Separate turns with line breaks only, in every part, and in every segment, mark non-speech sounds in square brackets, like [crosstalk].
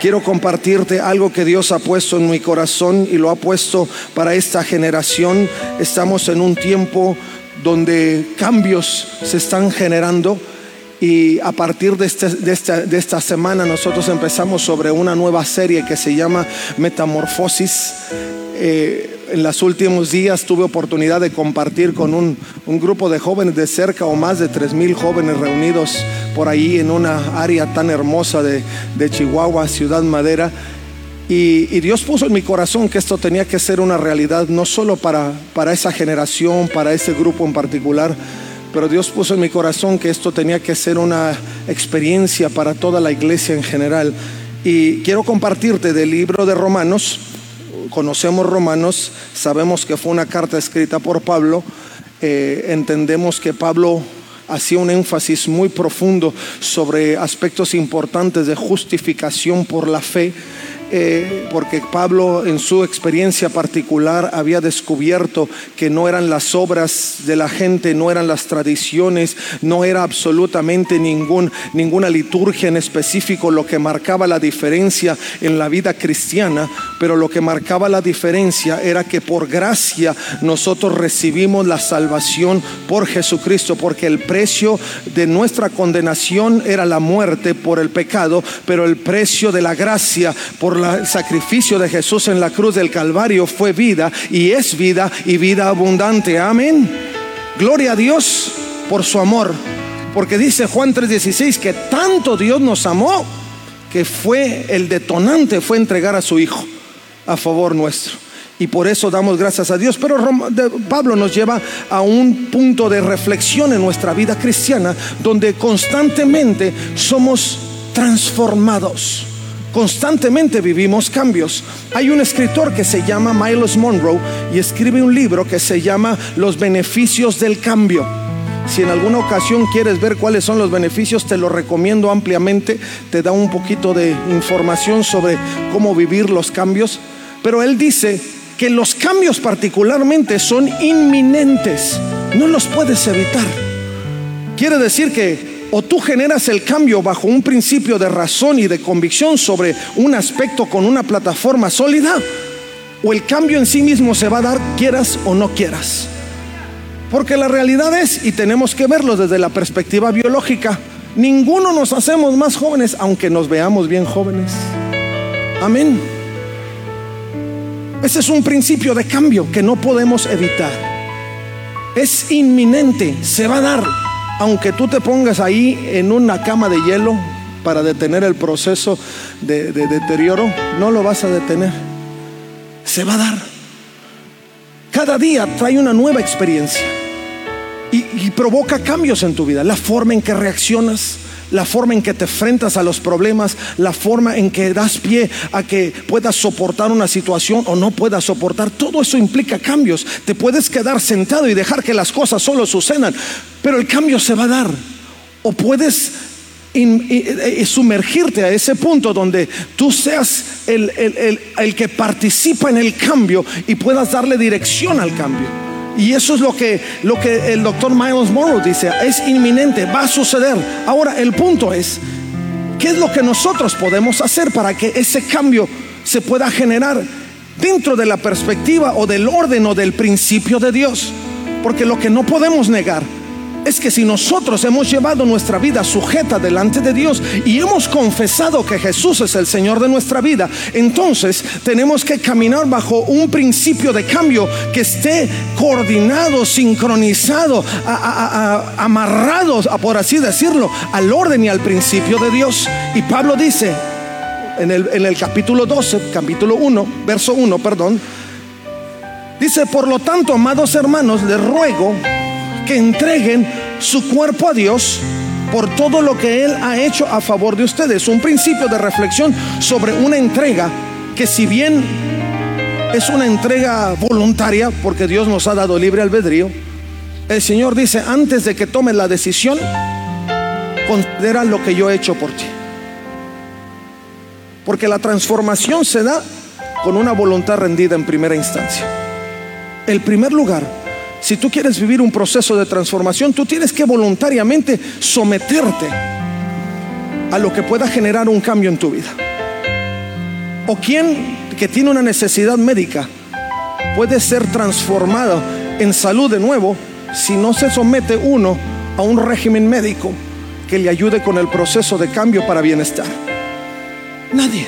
Quiero compartirte algo que Dios ha puesto en mi corazón y lo ha puesto para esta generación. Estamos en un tiempo donde cambios se están generando y a partir de, este, esta, esta, semana nosotros empezamos sobre una nueva serie que se llama Metamorfosis. Eh, en los últimos días tuve oportunidad de compartir con un, un grupo de jóvenes de cerca o más de tres mil jóvenes reunidos por ahí en una área tan hermosa de, de Chihuahua, Ciudad Madera. Y, y, Dios puso en mi corazón que esto tenía que ser una realidad, no solo para, para esa generación, para ese grupo en particular, pero Dios puso en mi corazón que esto tenía que ser una experiencia para toda la iglesia en general. Y quiero compartirte del libro de Romanos. Conocemos Romanos, sabemos que fue una carta escrita por Pablo. Eh, entendemos que Pablo hacía un énfasis muy profundo sobre aspectos importantes de justificación por la fe eh, porque Pablo en su experiencia particular había descubierto que no eran las obras de la gente, no eran las tradiciones, no era absolutamente ningún, ninguna liturgia en específico lo que marcaba la diferencia en la vida cristiana, pero lo que marcaba la diferencia era que por gracia nosotros recibimos la salvación por Jesucristo, porque el precio de nuestra condenación era la muerte por el pecado, pero el precio de la gracia por el sacrificio de Jesús en la cruz del Calvario fue vida y es vida y vida abundante. Amén. Gloria a Dios por su amor. Porque dice Juan 3:16 que tanto Dios nos amó que fue el detonante, fue entregar a su Hijo a favor nuestro. Y por eso damos gracias a Dios. Pero Pablo nos lleva a un punto de reflexión en nuestra vida cristiana donde constantemente somos transformados. Constantemente vivimos cambios. Hay un escritor que se llama Miles Monroe y escribe un libro que se llama Los beneficios del cambio. Si en alguna ocasión quieres ver cuáles son los beneficios, te lo recomiendo ampliamente. Te da un poquito de información sobre cómo vivir los cambios. Pero él dice que los cambios particularmente son inminentes. No los puedes evitar. Quiere decir que o tú generas el cambio bajo un principio de razón y de convicción sobre un aspecto con una plataforma sólida, o el cambio en sí mismo se va a dar quieras o no quieras. Porque la realidad es, y tenemos que verlo desde la perspectiva biológica, ninguno nos hacemos más jóvenes aunque nos veamos bien jóvenes. Amén. Ese es un principio de cambio que no podemos evitar. Es inminente, se va a dar aunque tú te pongas ahí en una cama de hielo para detener el proceso de, de, deterioro, no lo vas a detener. Se va a dar. Cada día trae una nueva experiencia y provoca cambios en tu vida. La forma en que reaccionas, la forma en que te enfrentas a los problemas, la forma en que das pie a que puedas soportar una situación o no puedas soportar, todo eso implica cambios. Te puedes quedar sentado y dejar que las cosas solo sucedan, pero el cambio se va a dar. O puedes in, in, sumergirte a ese punto donde tú seas el, el, el, el que participa en el cambio y puedas darle dirección al cambio. Y eso es lo que, lo que el doctor Miles Morrow dice, es inminente, va a suceder. Ahora, el punto es, ¿qué es lo que nosotros podemos hacer para que ese cambio se pueda generar dentro de la perspectiva o del orden o del principio de Dios? Porque lo que no podemos negar es que si nosotros hemos llevado nuestra vida sujeta delante de Dios y hemos confesado que Jesús es el Señor de nuestra vida, entonces tenemos que caminar bajo un principio de cambio que esté coordinado, sincronizado, a, a, amarrado, por así decirlo, al orden y al principio de Dios. Y Pablo dice en el, en el capítulo 12, capítulo 1, verso 1, perdón, dice, por lo tanto, amados hermanos, les ruego que entreguen su cuerpo a Dios por todo lo que Él ha hecho a favor de ustedes. Un principio de reflexión sobre una entrega que si bien es una entrega voluntaria, porque Dios nos ha dado libre albedrío, el Señor dice, antes de que tomes la decisión, considera lo que yo he hecho por ti. Porque la transformación se da con una voluntad rendida en primera instancia. El primer lugar, si tú quieres vivir un proceso de transformación, tú tienes que voluntariamente someterte a lo que pueda generar un cambio en tu vida. O quien que tiene una necesidad médica puede ser transformado en salud de nuevo si no se somete uno a un régimen médico que le ayude con el proceso de cambio para bienestar. Nadie.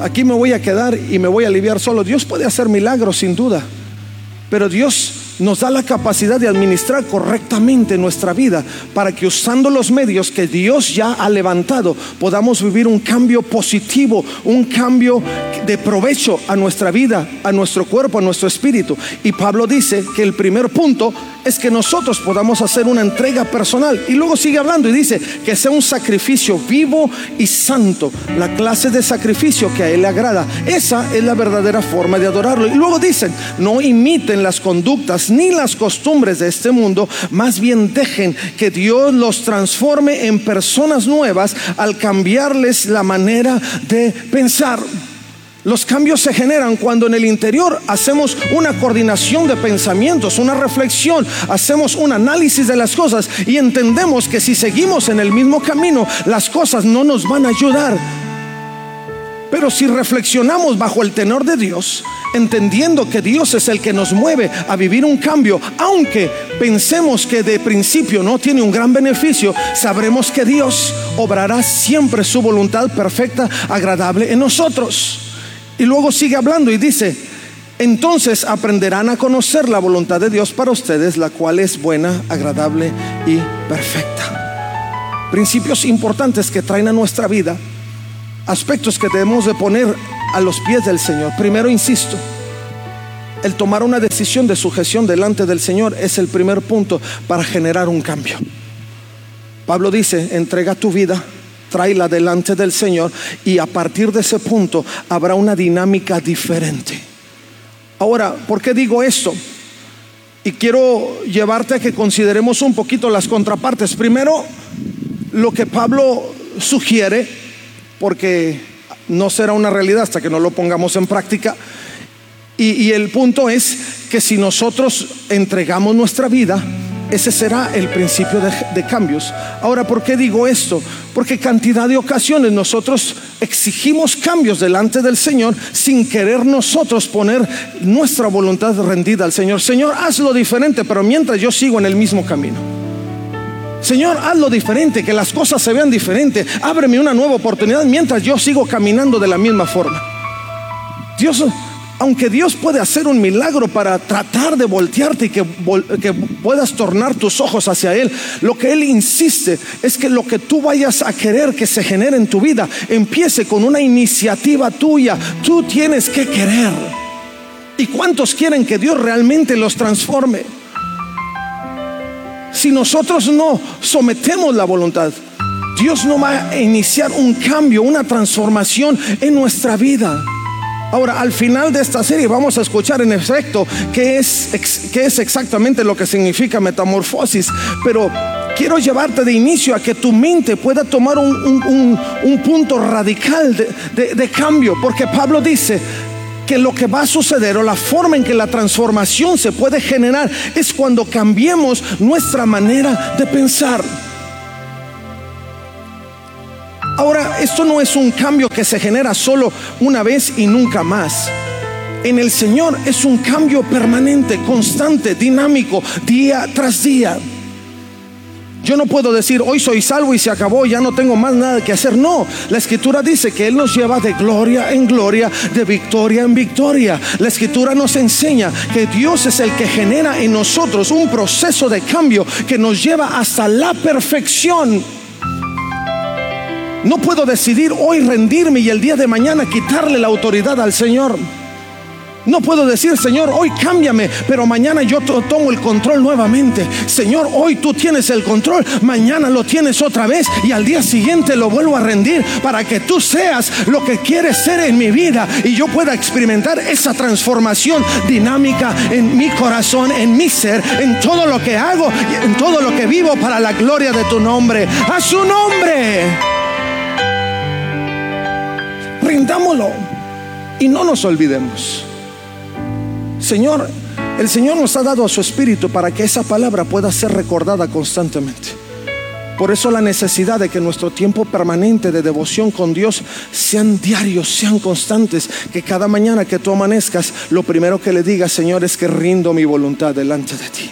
Aquí me voy a quedar y me voy a aliviar solo. Dios puede hacer milagros sin duda, pero Dios nos da la capacidad de administrar correctamente nuestra vida para que usando los medios que Dios ya ha levantado podamos vivir un cambio positivo, un cambio de provecho a nuestra vida, a nuestro cuerpo, a nuestro espíritu. Y Pablo dice que el primer punto es que nosotros podamos hacer una entrega personal. Y luego sigue hablando y dice que sea un sacrificio vivo y santo, la clase de sacrificio que a Él le agrada. Esa es la verdadera forma de adorarlo. Y luego dicen, no imiten las conductas ni las costumbres de este mundo, más bien dejen que Dios los transforme en personas nuevas al cambiarles la manera de pensar. Los cambios se generan cuando en el interior hacemos una coordinación de pensamientos, una reflexión, hacemos un análisis de las cosas y entendemos que si seguimos en el mismo camino, las cosas no nos van a ayudar. Pero si reflexionamos bajo el tenor de Dios, entendiendo que Dios es el que nos mueve a vivir un cambio, aunque pensemos que de principio no tiene un gran beneficio, sabremos que Dios obrará siempre su voluntad perfecta, agradable en nosotros. Y luego sigue hablando y dice, entonces aprenderán a conocer la voluntad de Dios para ustedes, la cual es buena, agradable y perfecta. Principios importantes que traen a nuestra vida, aspectos que debemos de poner a los pies del Señor. Primero, insisto, el tomar una decisión de sujeción delante del Señor es el primer punto para generar un cambio. Pablo dice, entrega tu vida tráela delante del Señor y a partir de ese punto habrá una dinámica diferente. Ahora, ¿por qué digo esto? Y quiero llevarte a que consideremos un poquito las contrapartes. Primero, lo que Pablo sugiere, porque no será una realidad hasta que no lo pongamos en práctica. Y, el punto es que si nosotros entregamos nuestra vida, ese será el principio de, cambios. Ahora, ¿por qué digo esto? Porque cantidad de ocasiones nosotros exigimos cambios delante del Señor sin querer nosotros poner nuestra voluntad rendida al Señor. Señor, hazlo diferente, pero mientras yo sigo en el mismo camino. Señor, hazlo diferente, que las cosas se vean diferente. Ábreme una nueva oportunidad mientras yo sigo caminando de la misma forma. Dios aunque Dios puede hacer un milagro para tratar de voltearte y que, que, puedas tornar tus ojos hacia Él, lo que Él insiste es que lo que tú vayas a querer que se genere en tu vida empiece con una iniciativa tuya. Tú tienes que querer. ¿Y cuántos quieren que Dios realmente los transforme? Si nosotros no sometemos la voluntad, Dios no va a iniciar un cambio, una transformación en nuestra vida. Ahora, al final de esta serie vamos a escuchar en efecto qué es, qué es exactamente lo que significa metamorfosis, pero quiero llevarte de inicio a que tu mente pueda tomar un, punto radical de, de cambio, porque Pablo dice, que lo que va a suceder o la forma en que la transformación se puede generar es cuando cambiemos nuestra manera de pensar. Ahora, esto no es un cambio que se genera solo una vez y nunca más. En el Señor es un cambio permanente, constante, dinámico, día tras día. Yo no puedo decir, hoy soy salvo y se acabó, ya no tengo más nada que hacer. No, la escritura dice que Él nos lleva de gloria en gloria, de victoria en victoria. La escritura nos enseña que Dios es el que genera en nosotros un proceso de cambio que nos lleva hasta la perfección. No puedo decidir hoy rendirme y el día de mañana quitarle la autoridad al Señor. No puedo decir, Señor, hoy cámbiame, pero mañana yo tomo el control nuevamente. Señor, hoy tú tienes el control, mañana lo tienes otra vez y al día siguiente lo vuelvo a rendir para que tú seas lo que quieres ser en mi vida y yo pueda experimentar esa transformación dinámica en mi corazón, en mi ser, en todo lo que hago en todo lo que vivo para la gloria de tu nombre. A su nombre. Rindámoslo y no nos olvidemos. Señor, el Señor nos ha dado a su Espíritu para que esa palabra pueda ser recordada constantemente. Por eso la necesidad de que nuestro tiempo permanente de devoción con Dios sean diarios, sean constantes, que cada mañana que tú amanezcas, lo primero que le digas, Señor, es que rindo mi voluntad delante de ti.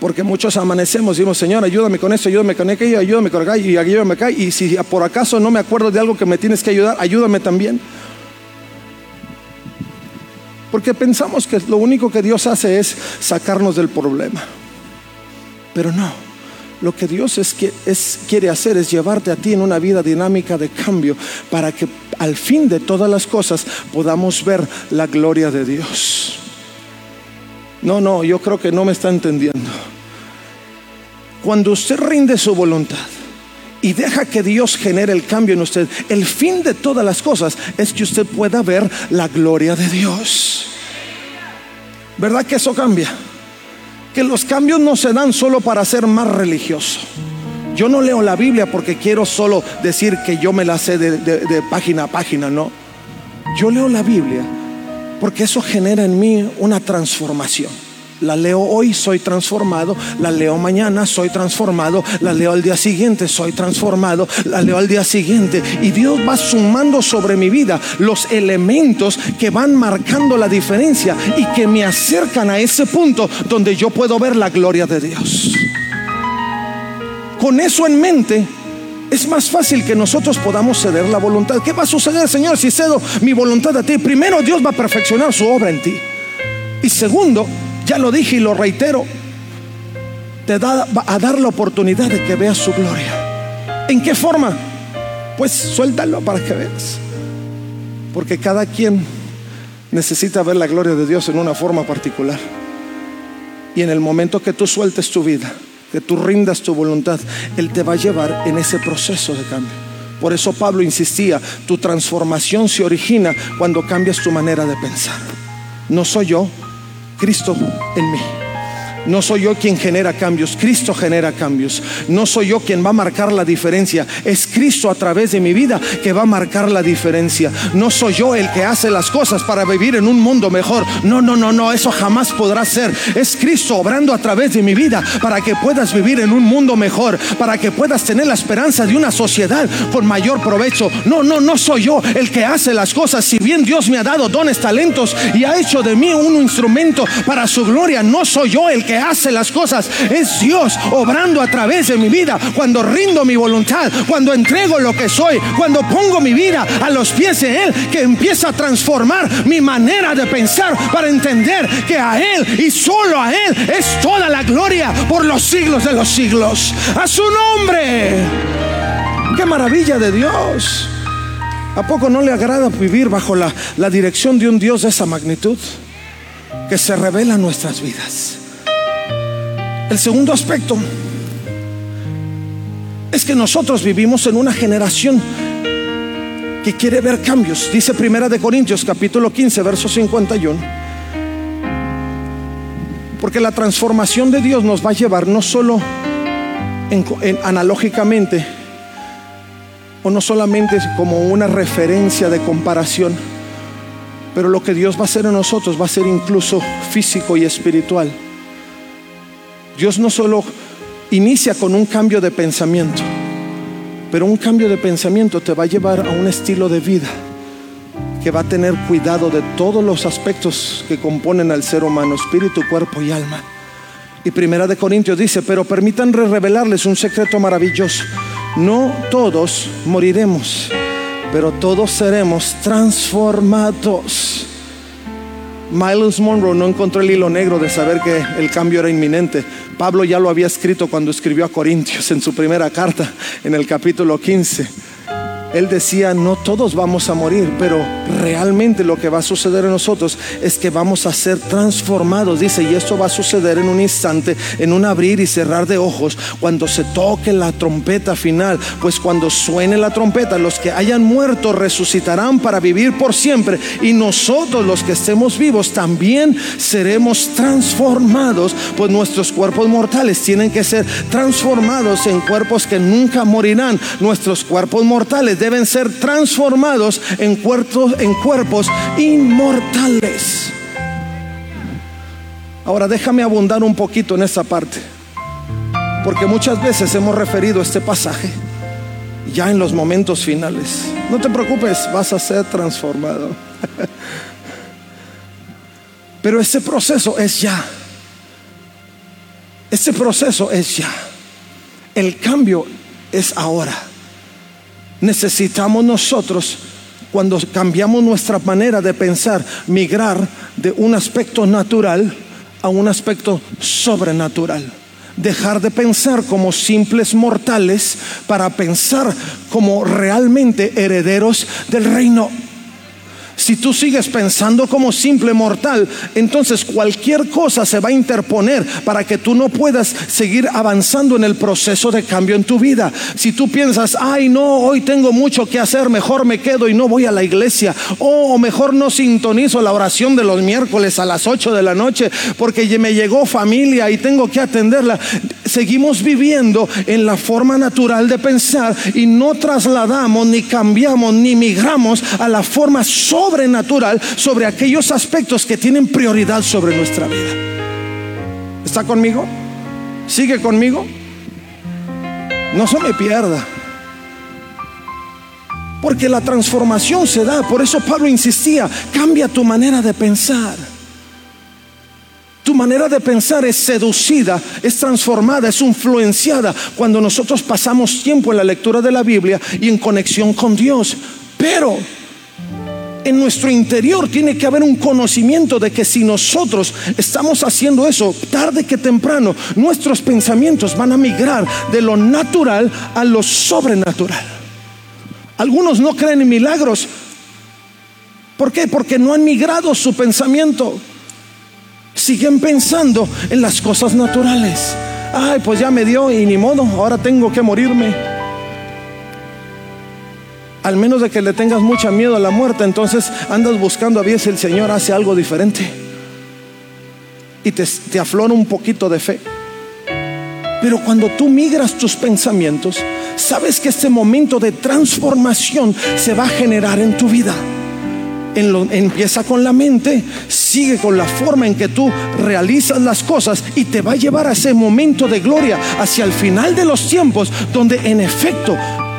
Porque muchos amanecemos y decimos, Señor, ayúdame con esto, ayúdame con aquello, ayúdame con aquello y ayúdame acá. Y si por acaso no me acuerdo de algo que me tienes que ayudar, ayúdame también. Porque pensamos que lo único que Dios hace es sacarnos del problema. Pero no, lo que Dios es, es, quiere hacer es llevarte a ti en una vida dinámica de cambio para que al fin de todas las cosas podamos ver la gloria de Dios. No, no, yo creo que no me está entendiendo. Cuando usted rinde su voluntad, y deja que Dios genere el cambio en usted, el fin de todas las cosas es que usted pueda ver la gloria de Dios. ¿Verdad que eso cambia? Que los cambios no se dan solo para ser más religioso. Yo no leo la Biblia porque quiero solo decir que yo me la sé de, de página a página, no. Yo leo la Biblia porque eso genera en mí una transformación. La leo hoy, soy transformado. La leo mañana, soy transformado. La leo al día siguiente, soy transformado. La leo al día siguiente. Y Dios va sumando sobre mi vida los elementos que van marcando la diferencia y que me acercan a ese punto donde yo puedo ver la gloria de Dios. Con eso en mente, es más fácil que nosotros podamos ceder la voluntad. ¿Qué va a suceder, Señor, si cedo mi voluntad a ti? Primero, Dios va a perfeccionar su obra en ti. Y segundo, ya lo dije y lo reitero, te da a dar la oportunidad de que veas su gloria. ¿En qué forma? Pues suéltalo para que veas. Porque cada quien necesita ver la gloria de Dios en una forma particular. Y en el momento que tú sueltes tu vida, que tú rindas tu voluntad, Él te va a llevar en ese proceso de cambio. Por eso Pablo insistía, tu transformación se origina cuando cambias tu manera de pensar. No soy yo, Cristo en mí. No soy yo quien genera cambios, Cristo genera cambios. No soy yo quien va a marcar la diferencia, es Cristo a través de mi vida que va a marcar la diferencia. No soy yo el que hace las cosas para vivir en un mundo mejor. No, no, no, no, eso jamás podrá ser. Es Cristo obrando a través de mi vida para que puedas vivir en un mundo mejor, para que puedas tener la esperanza de una sociedad con mayor provecho. No, no, no soy yo el que hace las cosas. Si bien Dios me ha dado dones, talentos y ha hecho de mí un instrumento para su gloria, no soy yo el que hace las cosas. Es Dios obrando a través de mi vida. Cuando rindo mi voluntad, cuando entrego lo que soy, cuando pongo mi vida a los pies de Él, que empieza a transformar mi manera de pensar para entender que a Él y solo a Él es toda la gloria por los siglos de los siglos. A su nombre. Qué maravilla de Dios. ¿A poco no le agrada vivir bajo la, la dirección de un Dios de esa magnitud? Que se revela en nuestras vidas. El segundo aspecto es que nosotros vivimos en una generación que quiere ver cambios. Dice Primera de Corintios capítulo 15, verso 51. Porque la transformación de Dios nos va a llevar no solo analógicamente o no solamente como una referencia de comparación, pero lo que Dios va a hacer en nosotros va a ser incluso físico y espiritual. Dios no solo inicia con un cambio de pensamiento, pero un cambio de pensamiento te va a llevar a un estilo de vida que va a tener cuidado de todos los aspectos que componen al ser humano, espíritu, cuerpo y alma. Y Primera de Corintios dice, pero permitan revelarles un secreto maravilloso. No todos moriremos, pero todos seremos transformados. Miles Monroe no encontró el hilo negro de saber que el cambio era inminente. Pablo ya lo había escrito cuando escribió a Corintios en su primera carta, en el capítulo 15. Él decía, no todos vamos a morir, pero realmente lo que va a suceder en nosotros es que vamos a ser transformados. Dice, y esto va a suceder en un instante, en un abrir y cerrar de ojos, cuando se toque la trompeta final. Pues cuando suene la trompeta, los que hayan muerto resucitarán para vivir por siempre. Y nosotros los que estemos vivos también seremos transformados, pues nuestros cuerpos mortales tienen que ser transformados en cuerpos que nunca morirán. Nuestros cuerpos mortales deben ser transformados en cuerpos, en cuerpos inmortales. Ahora déjame abundar un poquito en esa parte, porque muchas veces hemos referido este pasaje ya en los momentos finales. No te preocupes, vas a ser transformado. [laughs] Pero ese proceso es ya. Ese proceso es ya. El cambio es ahora necesitamos nosotros, cuando cambiamos nuestra manera de pensar, migrar de un aspecto natural a un aspecto sobrenatural. Dejar de pensar como simples mortales para pensar como realmente herederos del reino. Si tú sigues pensando como simple mortal, entonces cualquier cosa se va a interponer para que tú no puedas seguir avanzando en el proceso de cambio en tu vida. Si tú piensas, ay no, hoy tengo mucho que hacer, mejor me quedo y no voy a la iglesia, o mejor no sintonizo la oración de los miércoles a las 8 de la noche porque me llegó familia y tengo que atenderla. Seguimos viviendo en la forma natural de pensar y no trasladamos, ni cambiamos, ni migramos a la forma sobre sobrenatural sobre aquellos aspectos que tienen prioridad sobre nuestra vida. ¿Está conmigo? ¿Sigue conmigo? No se me pierda. Porque la transformación se da. Por eso Pablo insistía, cambia tu manera de pensar. Tu manera de pensar es seducida, es transformada, es influenciada cuando nosotros pasamos tiempo en la lectura de la Biblia y en conexión con Dios. Pero en nuestro interior tiene que haber un conocimiento de que si nosotros estamos haciendo eso, tarde que temprano, nuestros pensamientos van a migrar de lo natural a lo sobrenatural. Algunos no creen en milagros. ¿Por qué? Porque no han migrado su pensamiento. Siguen pensando en las cosas naturales. Ay, pues ya me dio y ni modo, ahora tengo que morirme al menos de que le tengas mucha miedo a la muerte, entonces andas buscando a ver si el Señor hace algo diferente. Y te, te aflora un poquito de fe. Pero cuando tú migras tus pensamientos, sabes que este momento de transformación se va a generar en tu vida. Empieza con la mente, sigue con la forma en que tú realizas las cosas y te va a llevar a ese momento de gloria hacia el final de los tiempos, donde en efecto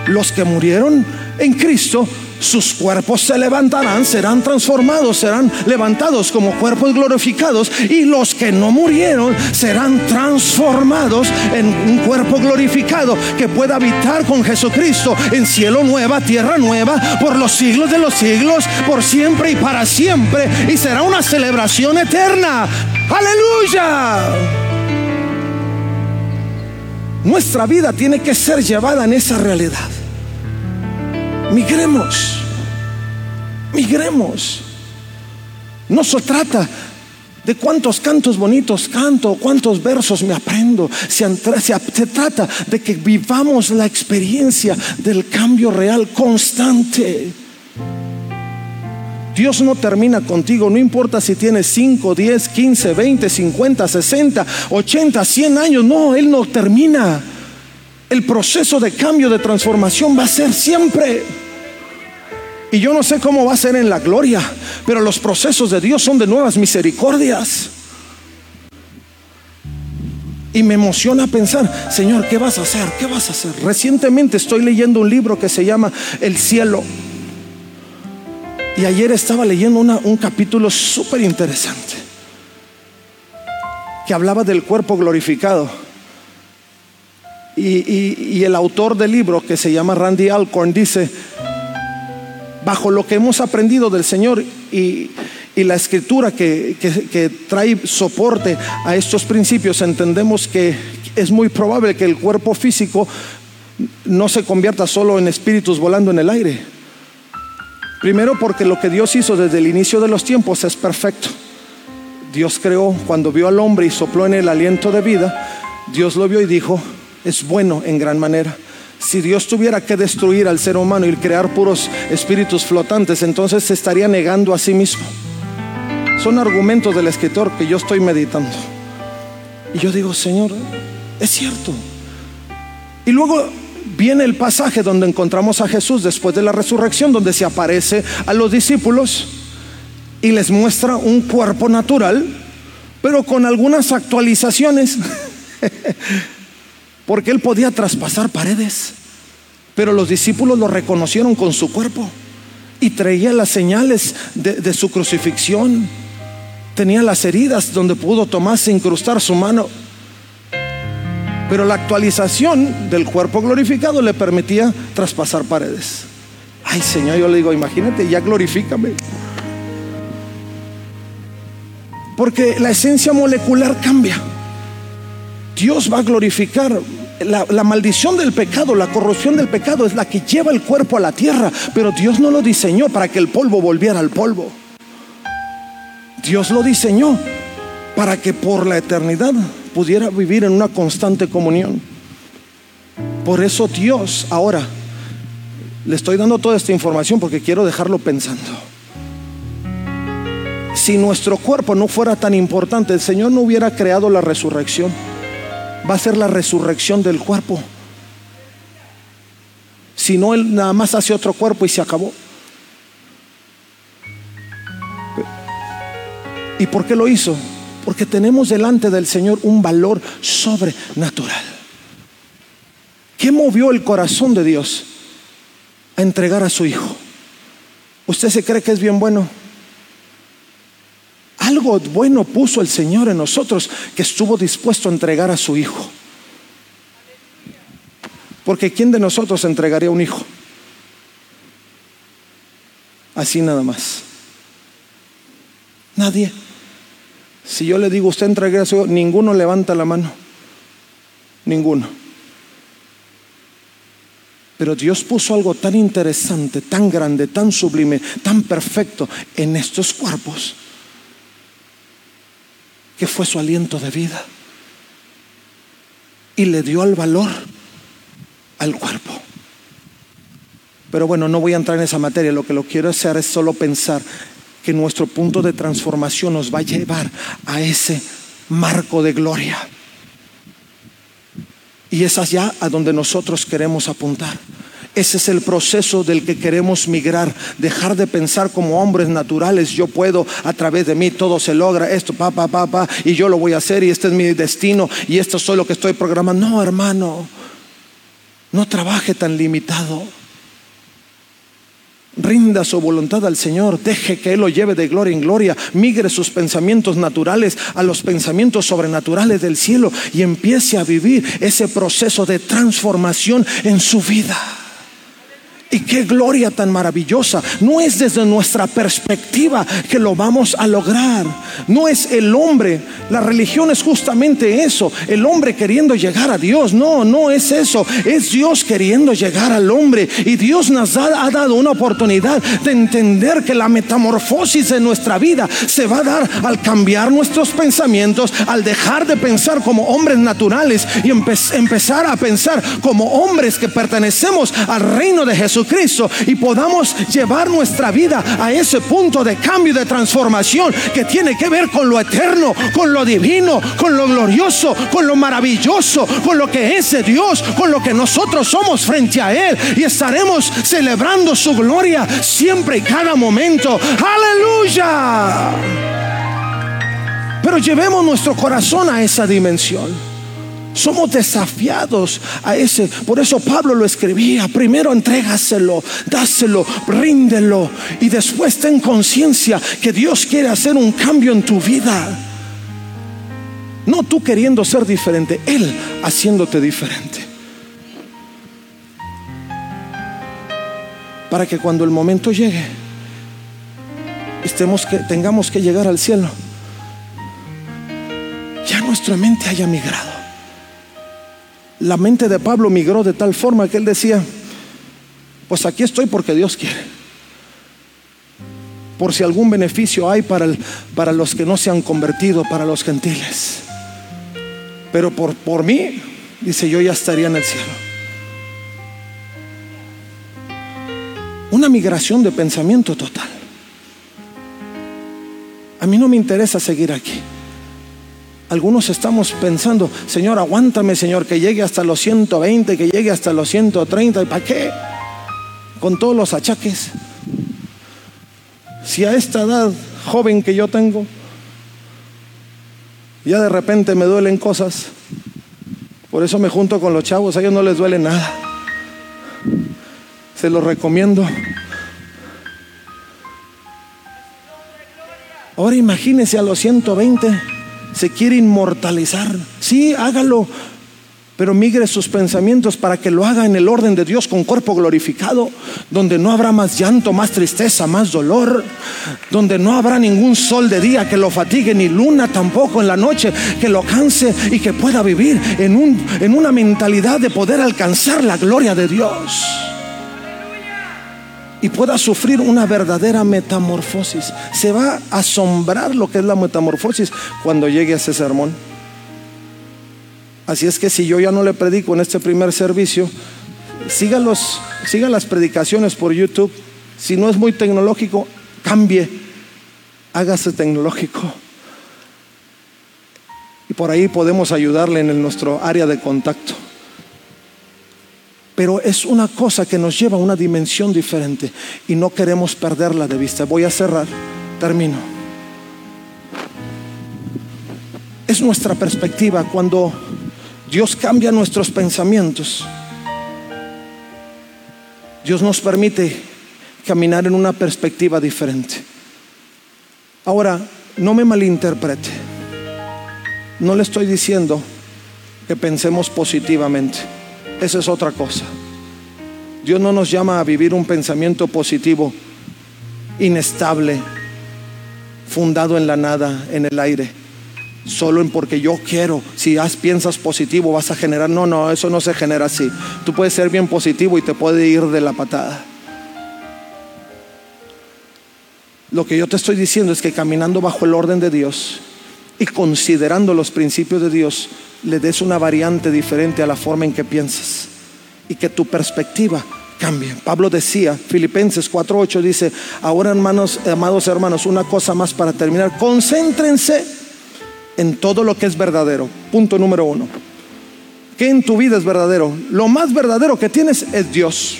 los que murieron en Cristo, sus cuerpos se levantarán, serán transformados, serán levantados como cuerpos glorificados y los que no murieron serán transformados en un cuerpo glorificado que pueda habitar con Jesucristo en cielo nueva, tierra nueva, por los siglos de los siglos, por siempre y para siempre. Y será una celebración eterna. Aleluya. Nuestra vida tiene que ser llevada en esa realidad. Migremos, migremos. No se trata de cuántos cantos bonitos canto, cuántos versos me aprendo. Se, se, trata de que vivamos la experiencia del cambio real constante. Dios no termina contigo, no importa si tienes 5, 10, 15, 20, 50, 60, 80, 100 años, no, Él no termina. El proceso de cambio, de transformación va a ser siempre. Y yo no sé cómo va a ser en la gloria, pero los procesos de Dios son de nuevas misericordias. Y me emociona pensar, Señor, ¿qué vas a hacer? ¿Qué vas a hacer? Recientemente estoy leyendo un libro que se llama El cielo. Y ayer estaba leyendo un capítulo súper interesante que hablaba del cuerpo glorificado. Y, el autor del libro, que se llama Randy Alcorn, dice, bajo lo que hemos aprendido del Señor y, la escritura que, que, trae soporte a estos principios, entendemos que es muy probable que el cuerpo físico no se convierta solo en espíritus volando en el aire. Primero porque lo que Dios hizo desde el inicio de los tiempos es perfecto. Dios creó, cuando vio al hombre y sopló en el aliento de vida, Dios lo vio y dijo, es bueno en gran manera. Si Dios tuviera que destruir al ser humano y crear puros espíritus flotantes, entonces se estaría negando a sí mismo. Son argumentos del escritor que yo estoy meditando. Y yo digo, Señor, es cierto. Y luego viene el pasaje donde encontramos a Jesús después de la resurrección, donde se aparece a los discípulos y les muestra un cuerpo natural, pero con algunas actualizaciones. [laughs] Porque él podía traspasar paredes, pero los discípulos lo reconocieron con su cuerpo y traía las señales de, su crucifixión. Tenía las heridas donde pudo tomarse, incrustar su mano. Pero la actualización del cuerpo glorificado le permitía traspasar paredes. Ay Señor, yo le digo, imagínate, ya glorifícame. Porque la esencia molecular cambia. Dios va a glorificar. La, maldición del pecado, la corrupción del pecado es la que lleva el cuerpo a la tierra, pero Dios no lo diseñó para que el polvo volviera al polvo. Dios lo diseñó para que por la eternidad pudiera vivir en una constante comunión. Por eso Dios ahora, le estoy dando toda esta información porque quiero dejarlo pensando. Si nuestro cuerpo no fuera tan importante, el Señor no hubiera creado la resurrección va a ser la resurrección del cuerpo. Si no, Él nada más hace otro cuerpo y se acabó. ¿Y por qué lo hizo? Porque tenemos delante del Señor un valor sobrenatural. ¿Qué movió el corazón de Dios a entregar a su Hijo? ¿Usted se cree que es bien bueno? Algo bueno puso el Señor en nosotros que estuvo dispuesto a entregar a su Hijo. Porque ¿quién de nosotros entregaría un hijo? Así nada más. Nadie. Si yo le digo, usted entregaría a su hijo, ninguno levanta la mano. Ninguno. Pero Dios puso algo tan interesante, tan grande, tan sublime, tan perfecto en estos cuerpos que fue su aliento de vida. Y le dio el valor al cuerpo. Pero bueno, no voy a entrar en esa materia. Lo que lo quiero hacer es solo pensar que nuestro punto de transformación nos va a llevar a ese marco de gloria. Y es allá a donde nosotros queremos apuntar. Ese es el proceso del que queremos migrar, dejar de pensar como hombres naturales, yo puedo, a través de mí todo se logra, esto, pa, pa, pa, pa, y yo lo voy a hacer y este es mi destino y esto es lo que estoy programando. No, hermano, no trabaje tan limitado. Rinda su voluntad al Señor, deje que Él lo lleve de gloria en gloria, migre sus pensamientos naturales a los pensamientos sobrenaturales del cielo y empiece a vivir ese proceso de transformación en su vida. Y qué gloria tan maravillosa. No es desde nuestra perspectiva que lo vamos a lograr. No es el hombre. La religión es justamente eso. El hombre queriendo llegar a Dios. No, no es eso. Es Dios queriendo llegar al hombre. Y Dios nos ha, dado una oportunidad de entender que la metamorfosis de nuestra vida se va a dar al cambiar nuestros pensamientos, al dejar de pensar como hombres naturales y empe empezar a pensar como hombres que pertenecemos al reino de Jesús. Cristo y podamos llevar nuestra vida a ese punto de cambio de transformación que tiene que ver con lo eterno, con lo divino, con lo glorioso, con lo maravilloso, con lo que es Dios, con lo que nosotros somos frente a Él y estaremos celebrando su gloria siempre y cada momento. Aleluya. Pero llevemos nuestro corazón a esa dimensión. Somos desafiados a ese. Por eso Pablo lo escribía. Primero entrégaselo, dáselo, ríndelo. Y después ten conciencia que Dios quiere hacer un cambio en tu vida. No tú queriendo ser diferente, Él haciéndote diferente. Para que cuando el momento llegue, estemos que, tengamos que llegar al cielo, ya nuestra mente haya migrado la mente de Pablo migró de tal forma que él decía, pues aquí estoy porque Dios quiere. Por si algún beneficio hay para, para los que no se han convertido, para los gentiles. Pero por, por mí, dice, yo ya estaría en el cielo. Una migración de pensamiento total. A mí no me interesa seguir aquí. Algunos estamos pensando, Señor, aguántame, Señor, que llegue hasta los 120, que llegue hasta los 130. ¿Y para qué? Con todos los achaques. Si a esta edad joven que yo tengo, ya de repente me duelen cosas, por eso me junto con los chavos, a ellos no les duele nada. Se los recomiendo. Ahora imagínese a los 120 se quiere inmortalizar. Sí, hágalo, pero migre sus pensamientos para que lo haga en el orden de Dios con cuerpo glorificado, donde no habrá más llanto, más tristeza, más dolor, donde no habrá ningún sol de día que lo fatigue, ni luna tampoco en la noche que lo canse y que pueda vivir en, un, en una mentalidad de poder alcanzar la gloria de Dios y pueda sufrir una verdadera metamorfosis. Se va a asombrar lo que es la metamorfosis cuando llegue a ese sermón. Así es que si yo ya no le predico en este primer servicio, siga, las predicaciones por YouTube. Si no es muy tecnológico, cambie, hágase tecnológico. Y por ahí podemos ayudarle en nuestro área de contacto pero es una cosa que nos lleva a una dimensión diferente y no queremos perderla de vista. Voy a cerrar, termino. Es nuestra perspectiva cuando Dios cambia nuestros pensamientos. Dios nos permite caminar en una perspectiva diferente. Ahora, no me malinterprete. No le estoy diciendo que pensemos positivamente. Esa es otra cosa. Dios no nos llama a vivir un pensamiento positivo, inestable, fundado en la nada, en el aire. Solo en porque yo quiero. Si piensas positivo, vas a generar. No, no, eso no se genera así. Tú puedes ser bien positivo y te puede ir de la patada. Lo que yo te estoy diciendo es que caminando bajo el orden de Dios y considerando los principios de Dios, le des una variante diferente a la forma en que piensas y que tu perspectiva cambie. Pablo decía, Filipenses 4:8 dice, ahora hermanos, amados hermanos, una cosa más para terminar, concéntrense en todo lo que es verdadero. Punto número uno. ¿Qué en tu vida es verdadero? Lo más verdadero que tienes es Dios.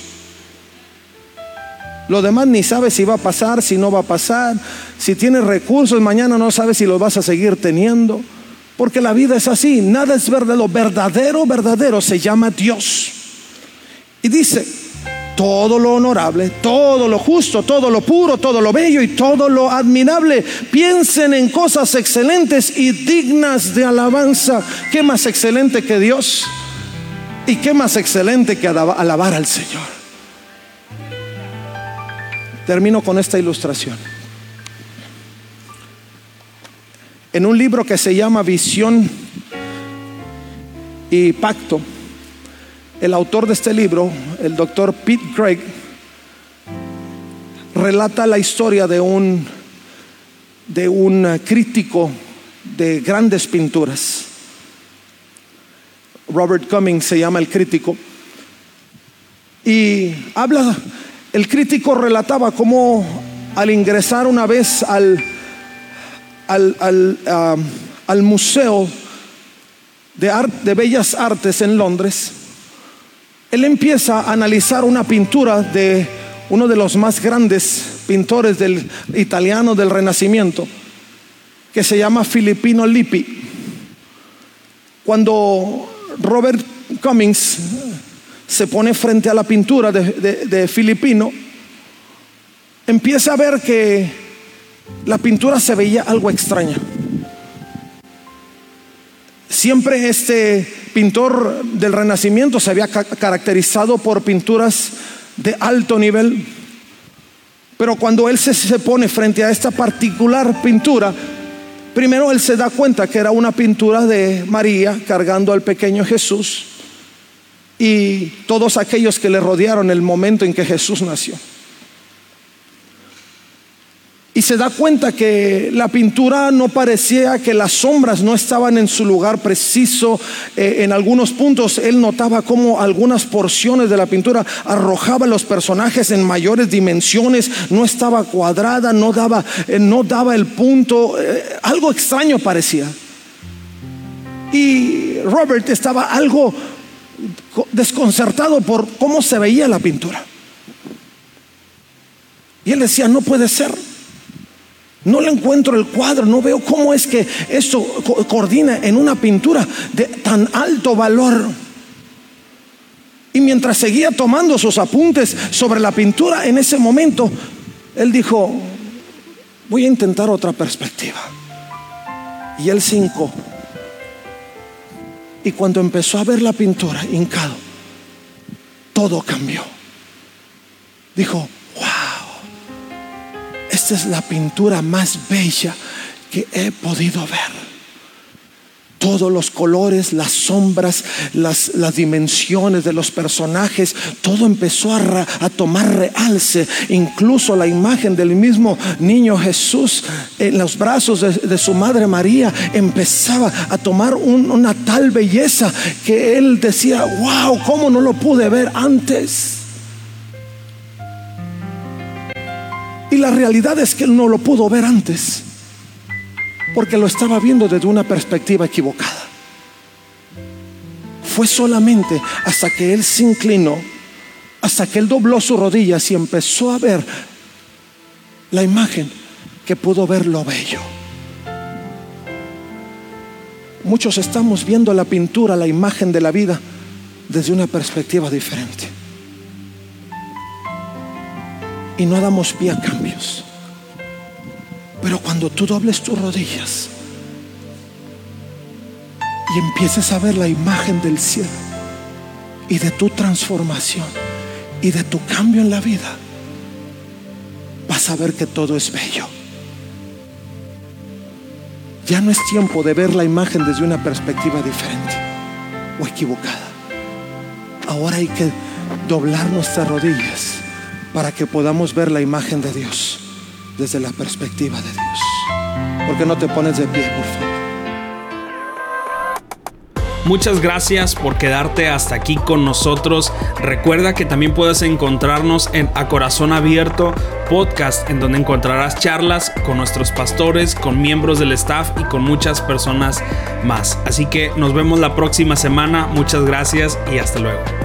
Lo demás ni sabes si va a pasar, si no va a pasar. Si tienes recursos, mañana no sabes si los vas a seguir teniendo. Porque la vida es así, nada es verdadero. Verdadero, verdadero se llama Dios. Y dice, todo lo honorable, todo lo justo, todo lo puro, todo lo bello y todo lo admirable. Piensen en cosas excelentes y dignas de alabanza. ¿Qué más excelente que Dios? ¿Y qué más excelente que alabar al Señor? Termino con esta ilustración. En un libro que se llama Visión y Pacto. El autor de este libro, el doctor Pete Craig, relata la historia de un, de un crítico de grandes pinturas. Robert Cummings se llama el crítico. Y habla, el crítico relataba cómo al ingresar una vez al, al, Museo de, de Bellas Artes en Londres, él empieza a analizar una pintura de uno de los más grandes pintores del italiano del Renacimiento, que se llama Filippino Lippi. Cuando Robert Cummings se pone frente a la pintura de, de, de Filipino, empieza a ver que la pintura se veía algo extraña. Siempre este pintor del Renacimiento se había caracterizado por pinturas de alto nivel, pero cuando él se, pone frente a esta particular pintura, primero él se da cuenta que era una pintura de María cargando al pequeño Jesús y todos aquellos que le rodearon el momento en que Jesús nació. Y se da cuenta que la pintura no parecía que las sombras no estaban en su lugar preciso. Eh, en algunos puntos él notaba cómo algunas porciones de la pintura arrojaban los personajes en mayores dimensiones, no estaba cuadrada, no daba, eh, no daba el punto, eh, algo extraño parecía. Y Robert estaba algo desconcertado por cómo se veía la pintura. Y él decía, no puede ser. No le encuentro el cuadro, no veo cómo es que esto coordina en una pintura de tan alto valor. Y mientras seguía tomando sus apuntes sobre la pintura, en ese momento, él dijo, voy a intentar otra perspectiva. Y el cinco y cuando empezó a ver la pintura hincado, todo cambió. Dijo, es la pintura más bella que he podido ver todos los colores, las sombras, las, dimensiones de los personajes, todo empezó a, tomar realce. Incluso la imagen del mismo niño Jesús en los brazos de, su madre María empezaba a tomar una tal belleza que él decía, wow, ¿cómo no lo pude ver antes? La realidad es que él no lo pudo ver antes porque lo estaba viendo desde una perspectiva equivocada. Fue solamente hasta que él se inclinó, hasta que él dobló sus rodillas y empezó a ver la imagen que pudo ver lo bello. Muchos estamos viendo la pintura, la imagen de la vida desde una perspectiva diferente. Y no damos pie a cambios. Pero cuando tú dobles tus rodillas y empieces a ver la imagen del cielo y de tu transformación y de tu cambio en la vida, vas a ver que todo es bello. Ya no es tiempo de ver la imagen desde una perspectiva diferente o equivocada. Ahora hay que doblar nuestras rodillas para que podamos ver la imagen de Dios desde la perspectiva de Dios. ¿Por qué no te pones de pie, por favor?
Muchas gracias por quedarte hasta aquí con nosotros. Recuerda que también puedes encontrarnos en A Corazón Abierto podcast, en donde encontrarás charlas con nuestros pastores, con miembros del staff y con muchas personas más. Así que nos vemos la próxima semana. Muchas gracias y hasta luego.